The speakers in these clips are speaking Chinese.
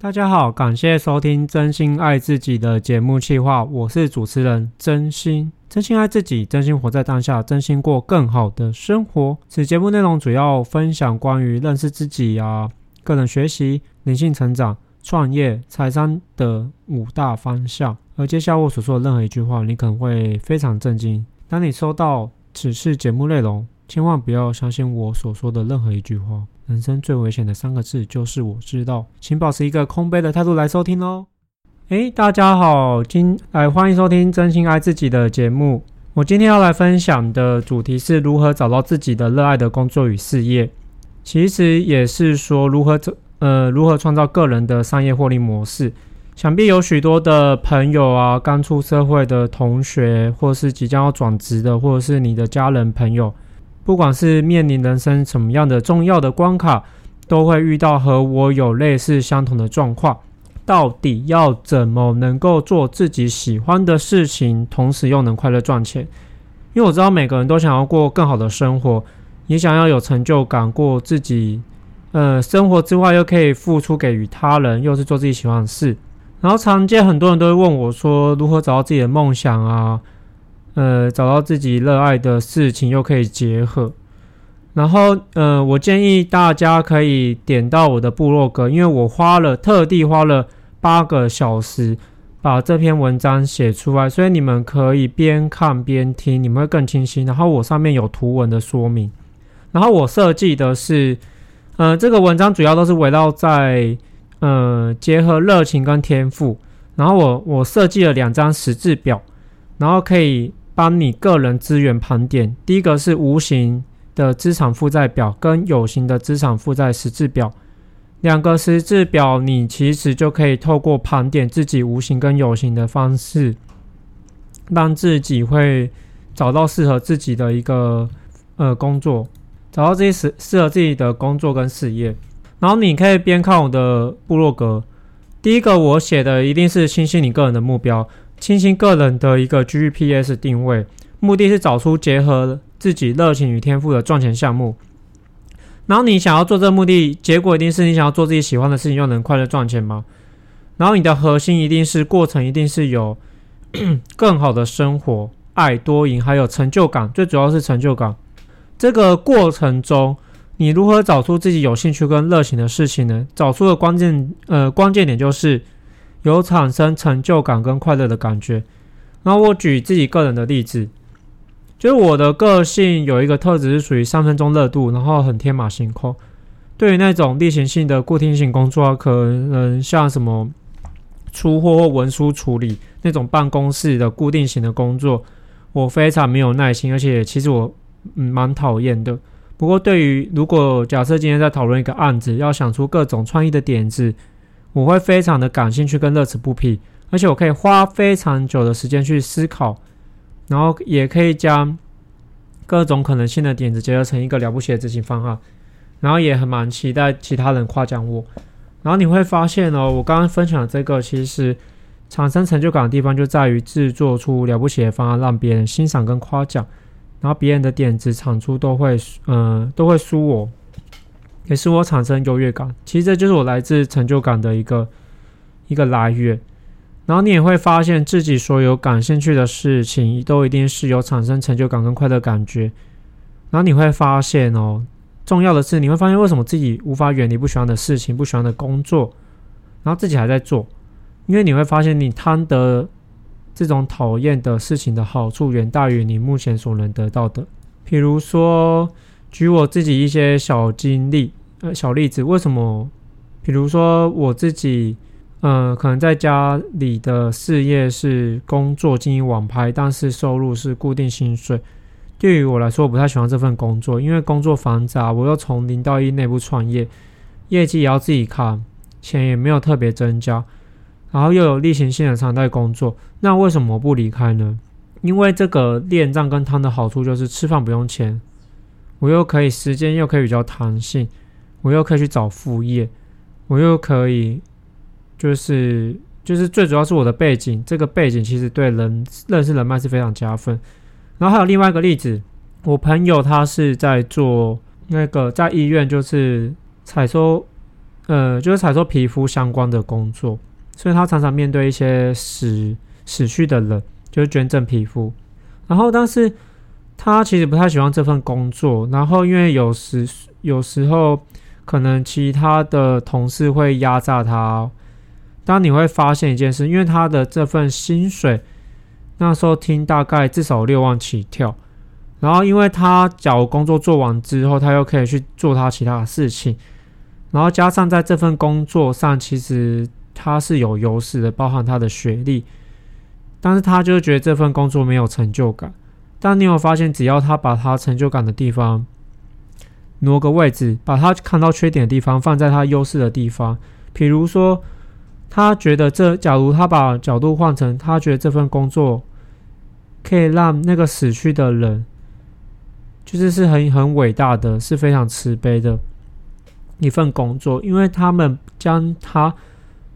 大家好，感谢收听真心爱自己的节目企划，我是主持人真心。真心爱自己，真心活在当下，真心过更好的生活。此节目内容主要分享关于认识自己啊、个人学习、灵性成长、创业、财商的五大方向。而接下来我所说的任何一句话，你可能会非常震惊。当你收到此次节目内容，千万不要相信我所说的任何一句话。人生最危险的三个字就是我知道，请保持一个空杯的态度来收听哦。诶，大家好，今来欢迎收听真心爱自己的节目。我今天要来分享的主题是如何找到自己的热爱的工作与事业，其实也是说如何呃如何创造个人的商业获利模式。想必有许多的朋友啊，刚出社会的同学，或是即将要转职的，或者是你的家人朋友。不管是面临人生什么样的重要的关卡，都会遇到和我有类似相同的状况。到底要怎么能够做自己喜欢的事情，同时又能快乐赚钱？因为我知道每个人都想要过更好的生活，也想要有成就感，过自己呃生活之外又可以付出给予他人，又是做自己喜欢的事。然后常见很多人都会问我说，如何找到自己的梦想啊？呃，找到自己热爱的事情又可以结合，然后呃，我建议大家可以点到我的部落格，因为我花了特地花了八个小时把这篇文章写出来，所以你们可以边看边听，你们会更清晰。然后我上面有图文的说明，然后我设计的是，呃，这个文章主要都是围绕在呃结合热情跟天赋，然后我我设计了两张十字表，然后可以。帮你个人资源盘点，第一个是无形的资产负债表跟有形的资产负债十字表，两个十字表，你其实就可以透过盘点自己无形跟有形的方式，让自己会找到适合自己的一个呃工作，找到自己适适合自己的工作跟事业。然后你可以边看我的部落格，第一个我写的一定是清晰你个人的目标。清新个人的一个 GPS 定位，目的是找出结合自己热情与天赋的赚钱项目。然后你想要做这个目的，结果一定是你想要做自己喜欢的事情，又能快乐赚钱吗？然后你的核心一定是过程，一定是有 更好的生活、爱、多赢，还有成就感。最主要是成就感。这个过程中，你如何找出自己有兴趣跟热情的事情呢？找出的关键呃关键点就是。有产生成就感跟快乐的感觉。那我举自己个人的例子，就是我的个性有一个特质是属于三分钟热度，然后很天马行空。对于那种例行性的固定性工作，可能像什么出货或文书处理那种办公室的固定型的工作，我非常没有耐心，而且其实我蛮讨厌的。不过对于如果假设今天在讨论一个案子，要想出各种创意的点子。我会非常的感兴趣跟乐此不疲，而且我可以花非常久的时间去思考，然后也可以将各种可能性的点子结合成一个了不起的执行方案，然后也很蛮期待其他人夸奖我。然后你会发现哦，我刚刚分享这个其实产生成就感的地方就在于制作出了不起的方案，让别人欣赏跟夸奖，然后别人的点子产出都会嗯、都会输我。也使我产生优越感，其实这就是我来自成就感的一个一个来源。然后你也会发现自己所有感兴趣的事情，都一定是有产生成就感跟快乐感觉。然后你会发现哦，重要的是你会发现为什么自己无法远离不喜欢的事情、不喜欢的工作，然后自己还在做，因为你会发现你贪得这种讨厌的事情的好处远大于你目前所能得到的。比如说，举我自己一些小经历。呃，小例子，为什么？比如说我自己，呃，可能在家里的事业是工作经营网拍，但是收入是固定薪水。对于我来说，我不太喜欢这份工作，因为工作繁杂，我又从零到一内部创业，业绩也要自己看，钱也没有特别增加，然后又有例行性的常态工作，那为什么不离开呢？因为这个恋账跟汤的好处就是吃饭不用钱，我又可以时间又可以比较弹性。我又可以去找副业，我又可以，就是就是最主要是我的背景，这个背景其实对人认识人脉是非常加分。然后还有另外一个例子，我朋友他是在做那个在医院就是采收呃，就是采收皮肤相关的工作，所以他常常面对一些死死去的人，就是捐赠皮肤。然后，但是他其实不太喜欢这份工作。然后，因为有时有时候可能其他的同事会压榨他。当你会发现一件事，因为他的这份薪水那时候听大概至少六万起跳。然后，因为他假如工作做完之后，他又可以去做他其他的事情。然后加上在这份工作上，其实他是有优势的，包含他的学历，但是他就觉得这份工作没有成就感。但你有发现，只要他把他成就感的地方挪个位置，把他看到缺点的地方放在他优势的地方，比如说，他觉得这，假如他把角度换成，他觉得这份工作可以让那个死去的人，就是是很很伟大的，是非常慈悲的。一份工作，因为他们将他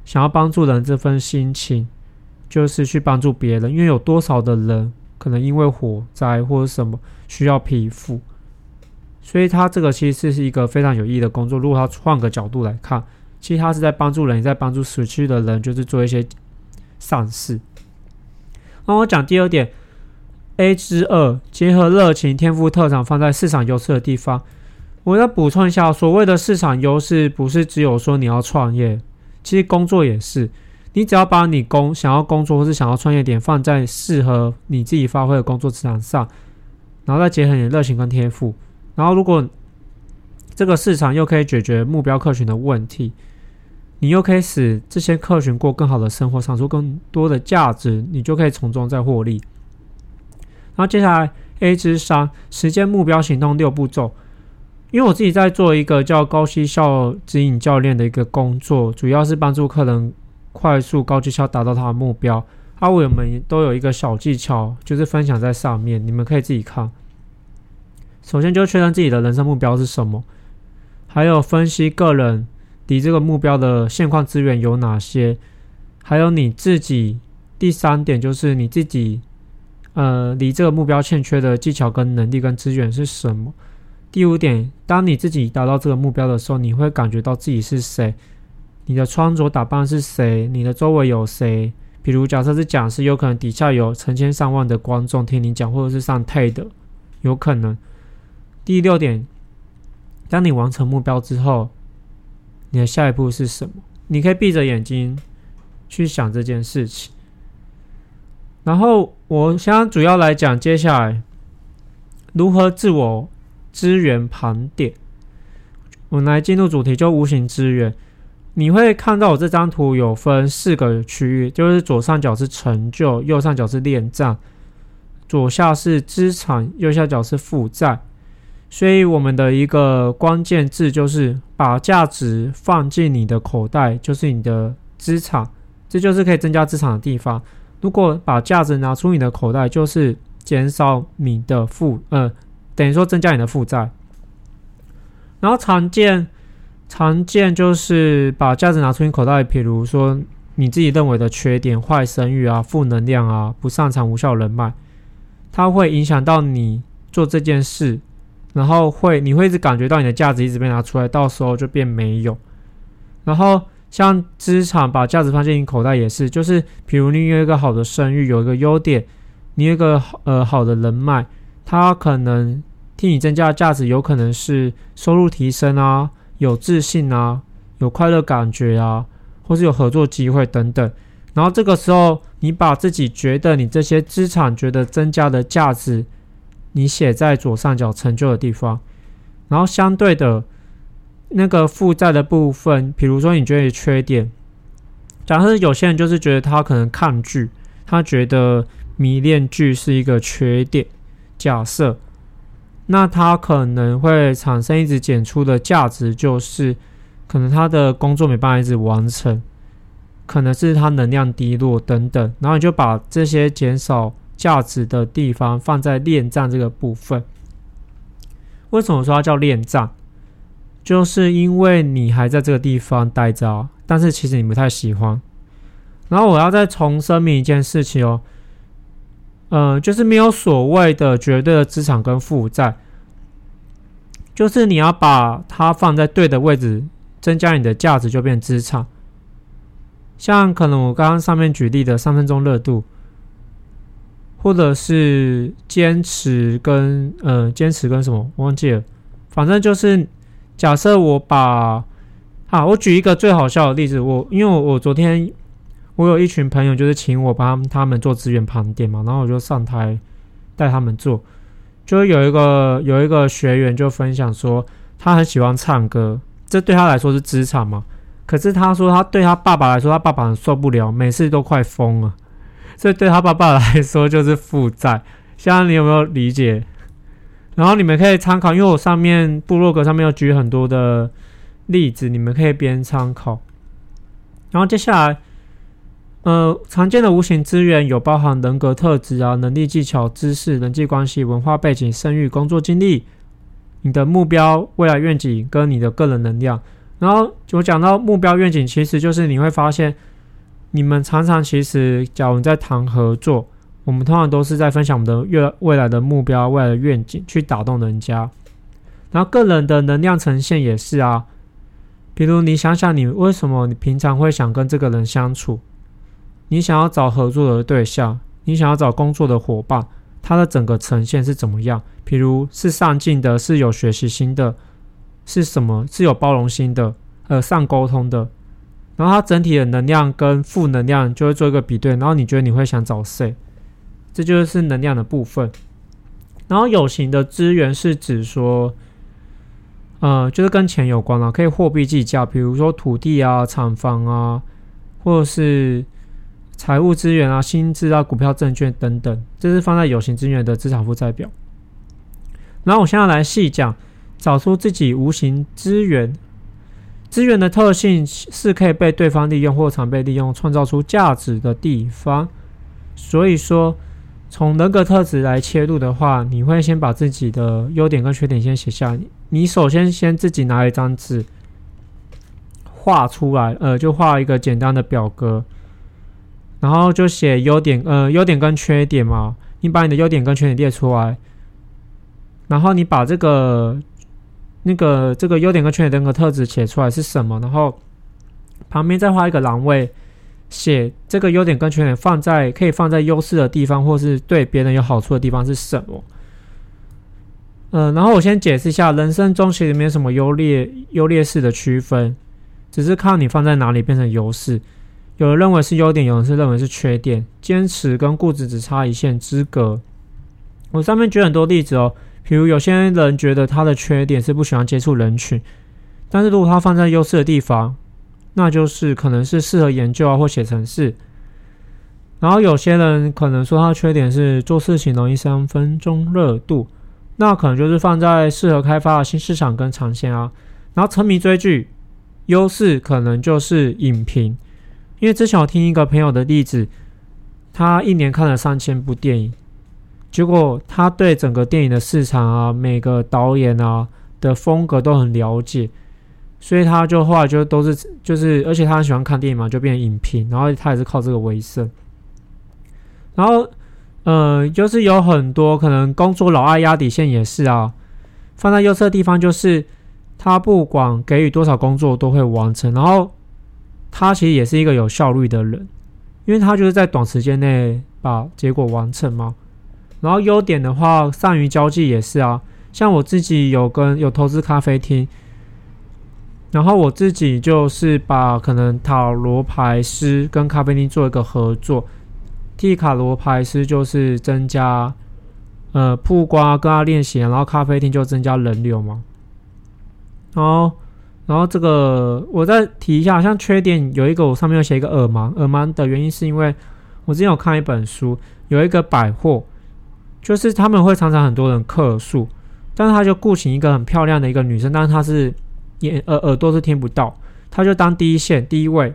想要帮助人这份心情，就是去帮助别人。因为有多少的人可能因为火灾或者什么需要皮肤，所以他这个其实是一个非常有意义的工作。如果他换个角度来看，其实他是在帮助人，在帮助死去的人，就是做一些善事。那我讲第二点，A 之二，结合热情、天赋、特长，放在市场优势的地方。我要补充一下，所谓的市场优势，不是只有说你要创业，其实工作也是。你只要把你工想要工作或是想要创业点放在适合你自己发挥的工作职场上，然后再结合你的热情跟天赋，然后如果这个市场又可以解决目标客群的问题，你又可以使这些客群过更好的生活，产出更多的价值，你就可以从中再获利。然后接下来 A 之三，时间目标行动六步骤。因为我自己在做一个叫高绩效指引教练的一个工作，主要是帮助客人快速高绩效达到他的目标。啊，我们都有一个小技巧，就是分享在上面，你们可以自己看。首先就确认自己的人生目标是什么，还有分析个人离这个目标的现况资源有哪些，还有你自己。第三点就是你自己，呃，离这个目标欠缺的技巧跟能力跟资源是什么。第五点，当你自己达到这个目标的时候，你会感觉到自己是谁？你的穿着打扮是谁？你的周围有谁？比如，假设是讲师，有可能底下有成千上万的观众听你讲，或者是上 TED，有可能。第六点，当你完成目标之后，你的下一步是什么？你可以闭着眼睛去想这件事情。然后，我想主要来讲，接下来如何自我。资源盘点，我们来进入主题，就无形资源。你会看到我这张图有分四个区域，就是左上角是成就，右上角是恋战，左下是资产，右下角是负债。所以我们的一个关键字就是把价值放进你的口袋，就是你的资产，这就是可以增加资产的地方。如果把价值拿出你的口袋，就是减少你的负，呃。等于说增加你的负债，然后常见常见就是把价值拿出你口袋，比如说你自己认为的缺点、坏声誉啊、负能量啊、不擅长、无效人脉，它会影响到你做这件事，然后会你会一直感觉到你的价值一直被拿出来，到时候就变没有。然后像资产把价值放进你口袋也是，就是比如你有一个好的声誉，有一个优点，你有一个呃好的人脉。它可能替你增加的价值，有可能是收入提升啊，有自信啊，有快乐感觉啊，或是有合作机会等等。然后这个时候，你把自己觉得你这些资产觉得增加的价值，你写在左上角成就的地方。然后相对的，那个负债的部分，比如说你觉得缺点，假设有些人就是觉得他可能抗拒，他觉得迷恋剧是一个缺点。假设，那他可能会产生一直减出的价值，就是可能他的工作没办法一直完成，可能是他能量低落等等。然后你就把这些减少价值的地方放在恋战这个部分。为什么说它叫恋战？就是因为你还在这个地方待着，但是其实你不太喜欢。然后我要再重申明一件事情哦。呃，就是没有所谓的绝对的资产跟负债，就是你要把它放在对的位置，增加你的价值，就变资产。像可能我刚刚上面举例的三分钟热度，或者是坚持跟呃坚持跟什么我忘记了，反正就是假设我把啊，我举一个最好笑的例子，我因为我我昨天我有一群朋友就是请我帮他们做资源盘点嘛，然后我就上台带他们做，就有一个有一个学员就分享说他很喜欢唱歌，这对他来说是资产嘛。可是他说，他对他爸爸来说，他爸爸很受不了，每次都快疯了。这对他爸爸来说就是负债。现在你有没有理解？然后你们可以参考，因为我上面部落格上面有举很多的例子，你们可以边参考。然后接下来，呃，常见的无形资源有包含人格特质啊、能力、技巧、知识、人际关系、文化背景、生育、工作经历、你的目标、未来愿景跟你的个人能量。然后我讲到目标愿景，其实就是你会发现，你们常常其实，假如在谈合作，我们通常都是在分享我们的未未来的目标、未来的愿景，去打动人家。然后个人的能量呈现也是啊，比如你想想，你为什么你平常会想跟这个人相处？你想要找合作的对象，你想要找工作的伙伴，他的整个呈现是怎么样？比如是上进的，是有学习心的。是什么？是有包容心的，呃，善沟通的。然后它整体的能量跟负能量就会做一个比对，然后你觉得你会想找谁？这就是能量的部分。然后有形的资源是指说，呃，就是跟钱有关了，可以货币计价，比如说土地啊、厂房啊，或者是财务资源啊、薪资啊、股票、证券等等，这是放在有形资源的资产负债表。然后我现在来细讲。找出自己无形资源，资源的特性是可以被对方利用或常被利用，创造出价值的地方。所以说，从人格特质来切入的话，你会先把自己的优点跟缺点先写下。你首先先自己拿一张纸画出来，呃，就画一个简单的表格，然后就写优点，呃，优点跟缺点嘛。你把你的优点跟缺点列出来，然后你把这个。那个这个优点跟缺点的特质写出来是什么？然后旁边再画一个栏位，写这个优点跟缺点放在可以放在优势的地方，或是对别人有好处的地方是什么？嗯、然后我先解释一下，人生中其实没有什么优劣优劣势的区分，只是看你放在哪里变成优势。有人认为是优点，有人是认为是缺点。坚持跟固执只差一线之隔。我上面举很多例子哦。比如有些人觉得他的缺点是不喜欢接触人群，但是如果他放在优势的地方，那就是可能是适合研究啊或写程式。然后有些人可能说他的缺点是做事情容易三分钟热度，那可能就是放在适合开发的新市场跟长线啊。然后沉迷追剧，优势可能就是影评，因为之前我听一个朋友的例子，他一年看了三千部电影。结果他对整个电影的市场啊，每个导演啊的风格都很了解，所以他就后来就都是就是，而且他很喜欢看电影嘛，就变成影评，然后他也是靠这个为生。然后，呃，就是有很多可能工作老爱压底线也是啊，放在右侧地方就是他不管给予多少工作都会完成，然后他其实也是一个有效率的人，因为他就是在短时间内把结果完成嘛。然后优点的话，善于交际也是啊。像我自己有跟有投资咖啡厅，然后我自己就是把可能塔罗牌师跟咖啡厅做一个合作，替卡罗牌师就是增加呃曝光跟他练习，然后咖啡厅就增加人流嘛。然后，然后这个我再提一下，像缺点有一个，我上面有写一个耳盲，耳盲的原因是因为我之前有看一本书，有一个百货。就是他们会常常很多人客诉，但是他就雇请一个很漂亮的一个女生，但是他是眼耳耳朵是听不到，他就当第一线第一位，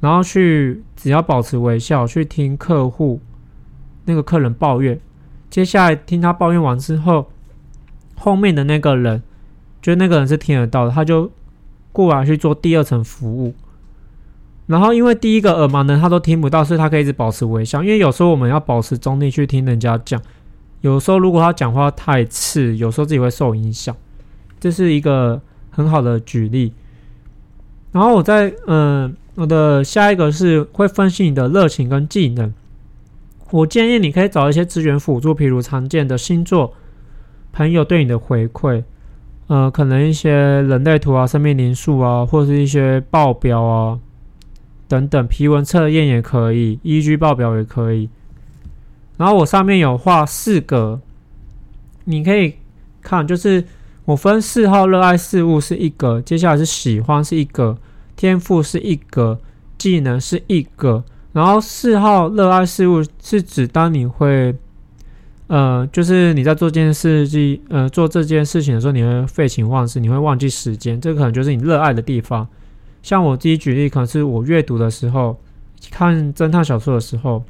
然后去只要保持微笑去听客户那个客人抱怨，接下来听他抱怨完之后，后面的那个人，就那个人是听得到的，他就过来去做第二层服务，然后因为第一个耳盲的他都听不到，所以他可以一直保持微笑，因为有时候我们要保持中立去听人家讲。有时候如果他讲话太刺，有时候自己会受影响，这是一个很好的举例。然后我在嗯、我的下一个是会分析你的热情跟技能。我建议你可以找一些资源辅助，譬如常见的星座、朋友对你的回馈，呃，可能一些人类图啊、生命灵数啊，或是一些报表啊等等，皮纹测验也可以，EG 报表也可以。然后我上面有画四个，你可以看，就是我分四号热爱事物是一个，接下来是喜欢是一个，天赋是一个，技能是一个。然后四号热爱事物是指当你会，呃，就是你在做这件事情，呃，做这件事情的时候，你会废寝忘食，你会忘记时间，这个可能就是你热爱的地方。像我自己举例，可能是我阅读的时候，看侦探小说的时候，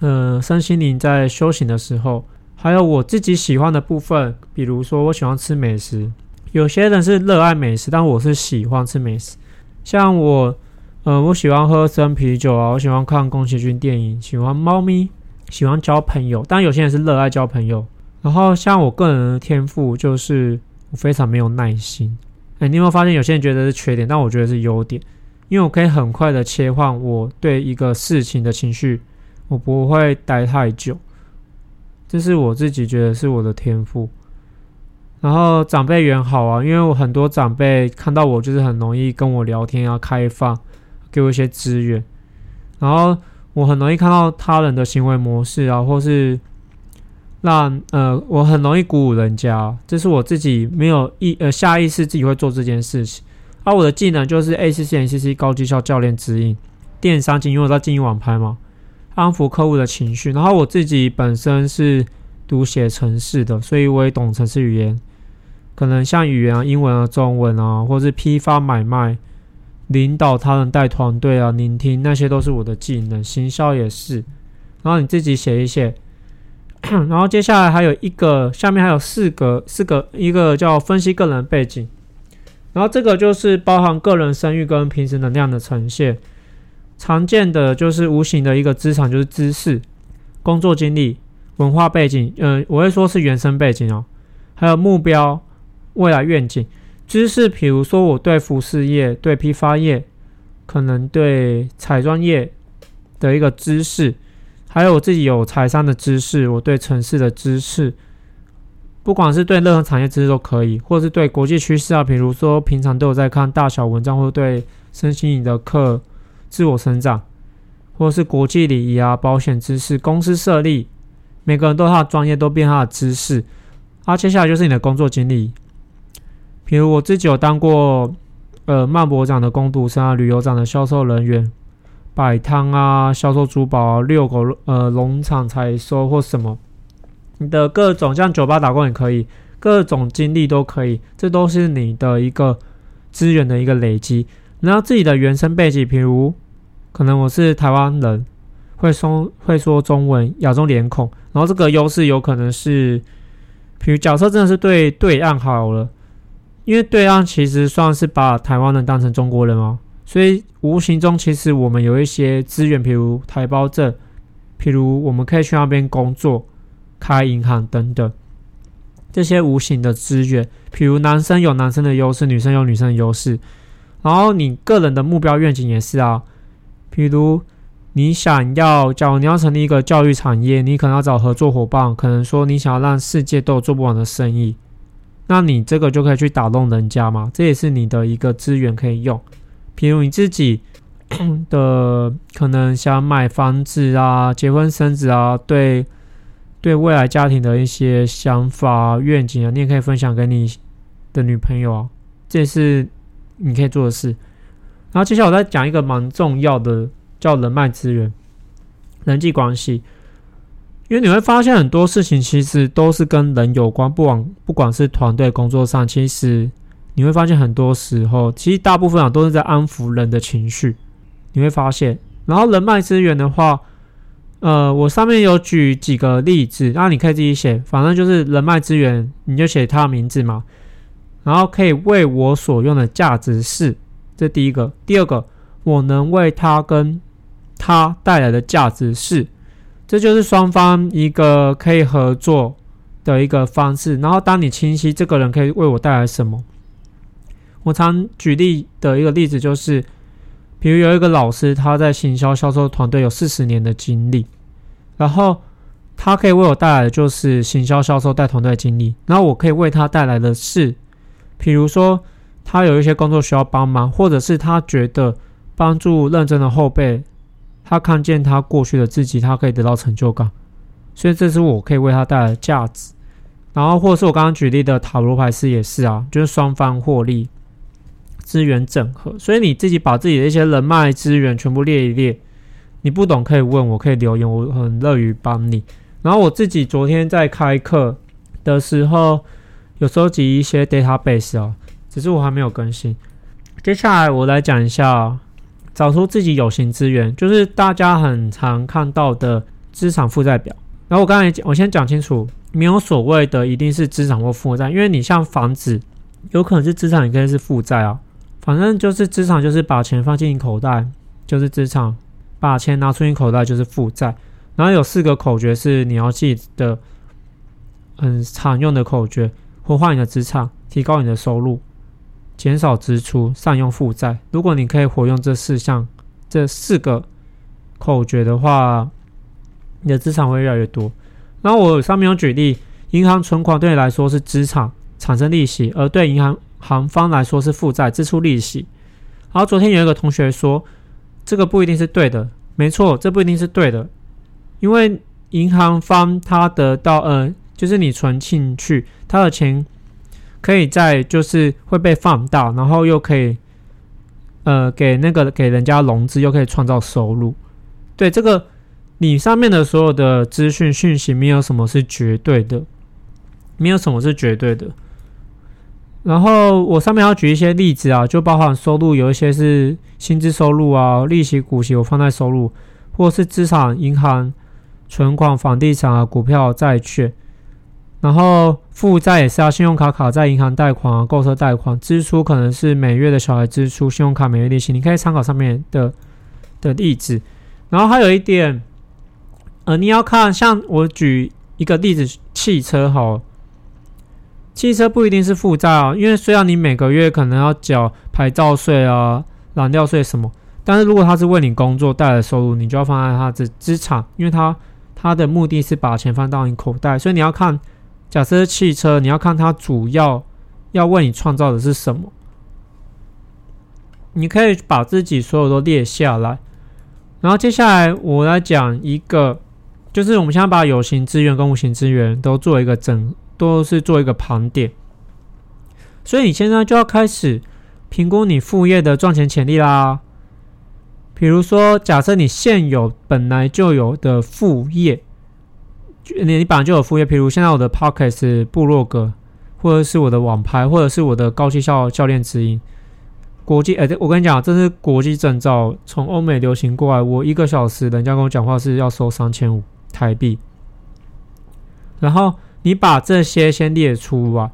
呃，身心灵在修行的时候，还有我自己喜欢的部分，比如说我喜欢吃美食，有些人是热爱美食，但我是喜欢吃美食，像我。呃，我喜欢喝生啤酒啊，我喜欢看宫崎骏电影，喜欢猫咪，喜欢交朋友。但有些人是热爱交朋友。然后像我个人的天赋，就是我非常没有耐心。哎，你有没有发现有些人觉得是缺点，但我觉得是优点，因为我可以很快的切换我对一个事情的情绪，我不会待太久。这是我自己觉得是我的天赋。然后长辈缘好啊，因为我很多长辈看到我就是很容易跟我聊天啊，开放。给我一些资源，然后我很容易看到他人的行为模式啊，或是让呃，我很容易鼓舞人家，这是我自己没有意呃下意识自己会做这件事情。而、啊、我的技能就是 ACC、NCC 高绩效教练指引电商经，因为我在经营网拍嘛，安抚客户的情绪。然后我自己本身是读写程式的，所以我也懂程式语言，可能像语言啊、英文啊、中文啊，或是批发买卖。领导他人、带团队啊，聆听那些都是我的技能，行销也是。然后你自己写一写，然后接下来还有一个，下面还有四个，四个，一个叫分析个人背景。然后这个就是包含个人声誉跟平时能量的呈现。常见的就是无形的一个资产，就是知识、工作经历、文化背景。嗯、我会说是原生背景哦，还有目标、未来愿景。知识，比如说我对服饰业、对批发业，可能对彩妆业的一个知识，还有我自己有财商的知识，我对城市的知识，不管是对任何产业知识都可以，或是对国际趋势啊，比如说平常都有在看大小文章，或者对身心灵的课、自我成长，或是国际礼仪啊、保险知识、公司设立，每个人都有他的专业，都变他的知识。啊，接下来就是你的工作经历。比如我自己有当过，呃，曼博长的工读生啊，旅游长的销售人员，摆摊啊，销售珠宝啊，遛狗，呃，农场采收或什么，你的各种像酒吧打工也可以，各种经历都可以，这都是你的一个资源的一个累积。然后自己的原生背景，比如可能我是台湾人，会说会说中文，亚洲脸孔，然后这个优势有可能是，比如假设真的是对对岸好了。因为对岸其实算是把台湾人当成中国人哦，所以无形中其实我们有一些资源，比如台胞证，譬如我们可以去那边工作、开银行等等，这些无形的资源。譬如男生有男生的优势，女生有女生的优势。然后你个人的目标愿景也是啊，譬如你想要，假如你要成立一个教育产业，你可能要找合作伙伴，可能说你想要让世界都有做不完的生意。那你这个就可以去打动人家嘛，这也是你的一个资源可以用。比如你自己的可能想买房子啊、结婚生子啊，对对未来家庭的一些想法、愿景啊，你也可以分享给你的女朋友啊，这也是你可以做的事。然后接下来我再讲一个蛮重要的，叫人脉资源、人际关系。因为你会发现很多事情其实都是跟人有关，不管不管是团队工作上，其实你会发现很多时候，其实大部分啊都是在安抚人的情绪。你会发现，然后人脉资源的话，呃，我上面有举几个例子，那你可以自己写，反正就是人脉资源，你就写他的名字嘛。然后可以为我所用的价值是，这第一个，第二个，我能为他跟他带来的价值是。这就是双方一个可以合作的一个方式。然后，当你清晰这个人可以为我带来什么，我常举例的一个例子就是，比如有一个老师，他在行销销售团队有四十年的经历，然后他可以为我带来的就是行销销售带团队经历，然后我可以为他带来的是，比如说他有一些工作需要帮忙，或者是他觉得帮助认真的后辈，他看见他过去的自己，他可以得到成就感，所以这是我可以为他带来的价值。然后或是我刚刚举例的塔罗牌师也是啊，就是双方获利。资源整合，所以你自己把自己的一些人脉资源全部列一列。你不懂可以问我，可以留言，我很乐于帮你。然后我自己昨天在开课的时候，有收集一些 database 啊，只是我还没有更新。接下来我来讲一下，找出自己有形资源，就是大家很常看到的资产负债表。然后我刚才讲，我先讲清楚，没有所谓的一定是资产或负债，因为你像房子，有可能是资产，也可以是负债啊。反正就是资产，就是把钱放进你口袋，就是资产；把钱拿出你口袋，就是负债。然后有四个口诀是你要记得，很常用的口诀：活化你的资产，提高你的收入，减少支出，善用负债。如果你可以活用这四项、这四个口诀的话，你的资产会越来越多。然后我上面有举例，银行存款对你来说是资产，产生利息，而对银行。行方来说是负债，支出利息。然后昨天有一个同学说，这个不一定是对的。没错，这不一定是对的，因为银行方他得到，呃，就是你存进去，他的钱可以在就是会被放大，然后又可以，呃，给那个给人家融资，又可以创造收入。对，这个你上面的所有的资讯讯息，没有什么是绝对的，没有什么是绝对的。然后我上面要举一些例子啊，就包含收入，有一些是薪资收入啊，利息、股息我放在收入，或是资产、银行存款、房地产啊、股票、债券。然后负债也是啊，信用卡、卡债、银行贷款啊、购车贷款。支出可能是每月的小孩支出、信用卡每月利息，你可以参考上面的的例子。然后还有一点，呃，你要看，像我举一个例子，汽车好。汽车不一定是负债啊，因为虽然你每个月可能要缴牌照税啊、燃料税什么，但是如果它是为你工作带来的收入，你就要放在它的资产，因为它它的目的是把钱放到你口袋，所以你要看，假设汽车，你要看它主要要为你创造的是什么。你可以把自己所有都列下来，然后接下来我来讲一个，就是我们现在把有形资源跟无形资源都做一个整。都是做一个盘点，所以你现在就要开始评估你副业的赚钱潜力啦。比如说，假设你现有本来就有的副业，你你本来就有副业，譬如现在我的 Podcast 部落格，或者是我的网拍，或者是我的高绩效教练指引，国际哎，我跟你讲，这是国际证照，从欧美流行过来，我一个小时人家跟我讲话是要收三千五台币，然后。你把这些先列出啊，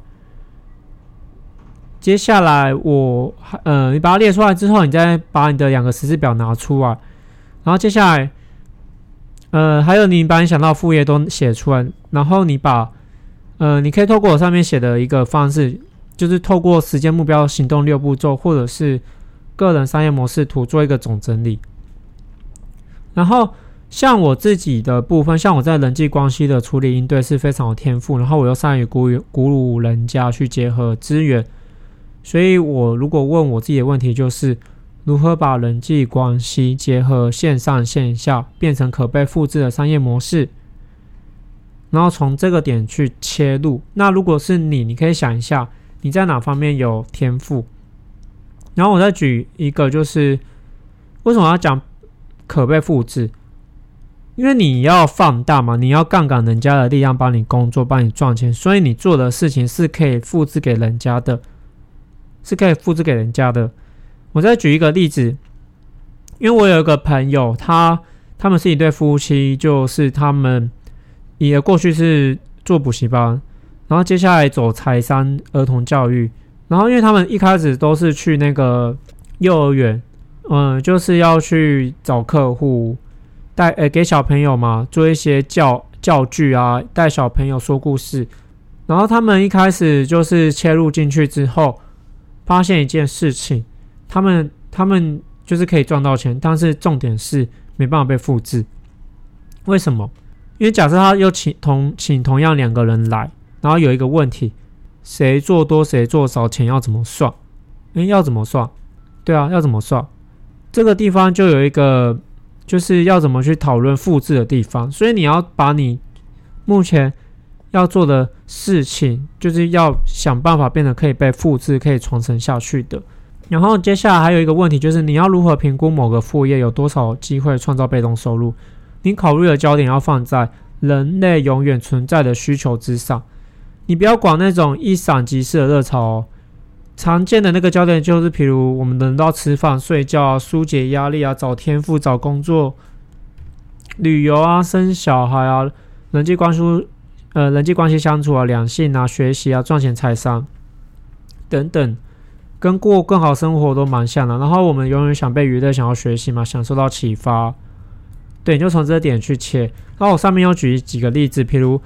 接下来我呃，你把它列出来之后，你再把你的两个时事表拿出来，然后接下来呃，还有你把你想到副业都写出来，然后你把呃，你可以透过我上面写的一个方式，就是透过时间目标行动六步骤，或者是个人商业模式图做一个总整理，然后。像我自己的部分，像我在人际关系的处理应对是非常有天赋，然后我又善于鼓舞鼓舞人家去结合资源，所以我如果问我自己的问题，就是如何把人际关系结合线上线下，变成可被复制的商业模式，然后从这个点去切入。那如果是你，你可以想一下你在哪方面有天赋，然后我再举一个，就是为什么要讲可被复制？因为你要放大嘛，你要杠杆人家的力量帮你工作，帮你赚钱，所以你做的事情是可以复制给人家的，是可以复制给人家的。我再举一个例子，因为我有一个朋友，他他们是一对夫妻，就是他们也过去是做补习班，然后接下来走财商儿童教育，然后因为他们一开始都是去那个幼儿园，嗯，就是要去找客户。带呃给小朋友嘛，做一些教教具啊，带小朋友说故事。然后他们一开始就是切入进去之后，发现一件事情，他们他们就是可以赚到钱，但是重点是没办法被复制。为什么？因为假设他又请同请同样两个人来，然后有一个问题，谁做多谁做少，钱要怎么算？诶，要怎么算？对啊，要怎么算？这个地方就有一个，就是要怎么去讨论复制的地方。所以你要把你目前要做的事情，就是要想办法变得可以被复制、可以传承下去的。然后接下来还有一个问题，就是你要如何评估某个副业有多少机会创造被动收入？你考虑的焦点要放在人类永远存在的需求之上。你不要管那种一闪即逝的热潮哦。常见的那个焦点就是，譬如我们人都要吃饭、睡觉啊、疏解压力啊、找天赋、找工作、旅游啊、生小孩啊、人际关系。呃，人际关系相处啊，两性啊，学习啊，赚钱财商等等，跟过更好生活都蛮像的。然后我们永远想被娱乐，想要学习嘛，想受到启发。对，你就从这点去切。然后我上面要举几个例子，譬如，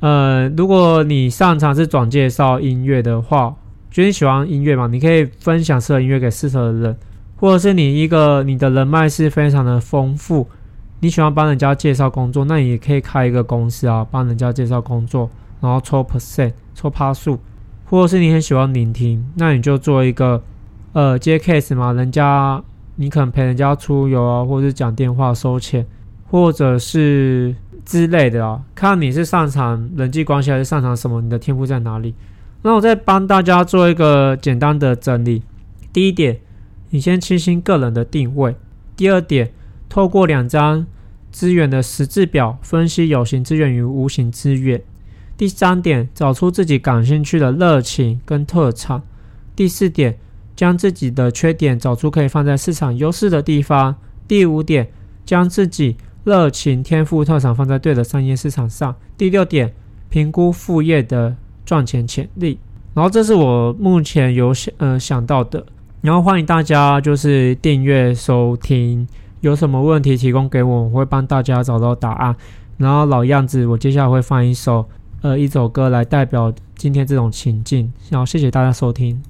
呃，如果你擅长是转介绍音乐的话，觉得你喜欢音乐嘛，你可以分享适合音乐给适合的人，或者是你一个你的人脉是非常的丰富。你喜欢帮人家介绍工作，那你也可以开一个公司啊，帮人家介绍工作，然后抽 percent、抽趴数，或是你很喜欢聆听，那你就做一个呃接 case 嘛，人家你可能陪人家出游啊，或者是讲电话收钱，或者是之类的啊，看你是擅长人际关系还是擅长什么，你的天赋在哪里？那我再帮大家做一个简单的整理。第一点，你先清晰个人的定位；第二点。透过两张资源的十字表分析有形资源与无形资源。第三点，找出自己感兴趣的热情跟特长。第四点，将自己的缺点找出可以放在市场优势的地方。第五点，将自己热情、天赋、特长放在对的商业市场上。第六点，评估副业的赚钱潜力。然后这是我目前有想呃想到的。然后欢迎大家就是订阅收听。有什么问题提供给我，我会帮大家找到答案。然后老样子，我接下来会放一首呃一首歌来代表今天这种情境。然后谢谢大家收听。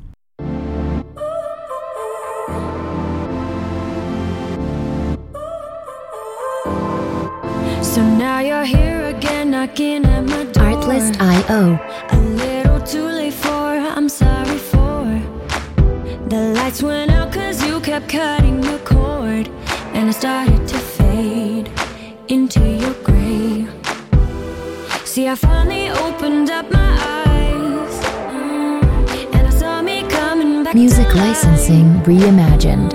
And I started to fade See, I finally opened up my eyes. Mm. And I saw me coming back. Music licensing reimagined.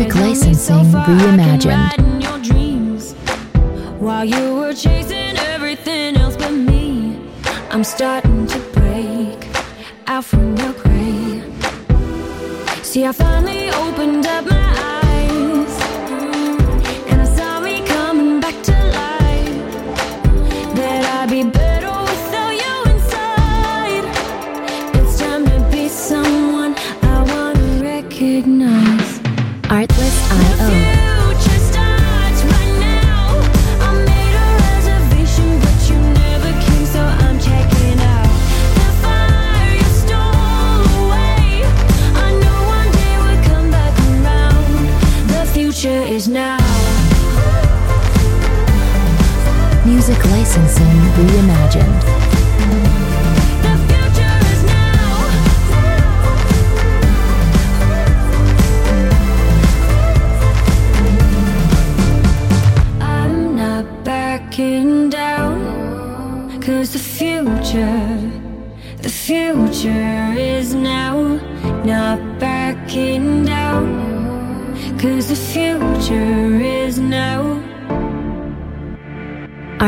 Music licensing reimagined. While you were chasing everything else but me, I'm starting to break out from your gray. See, I finally opened up my reimagined. Cause the future, the future is now, not backing down. Cause the future is now.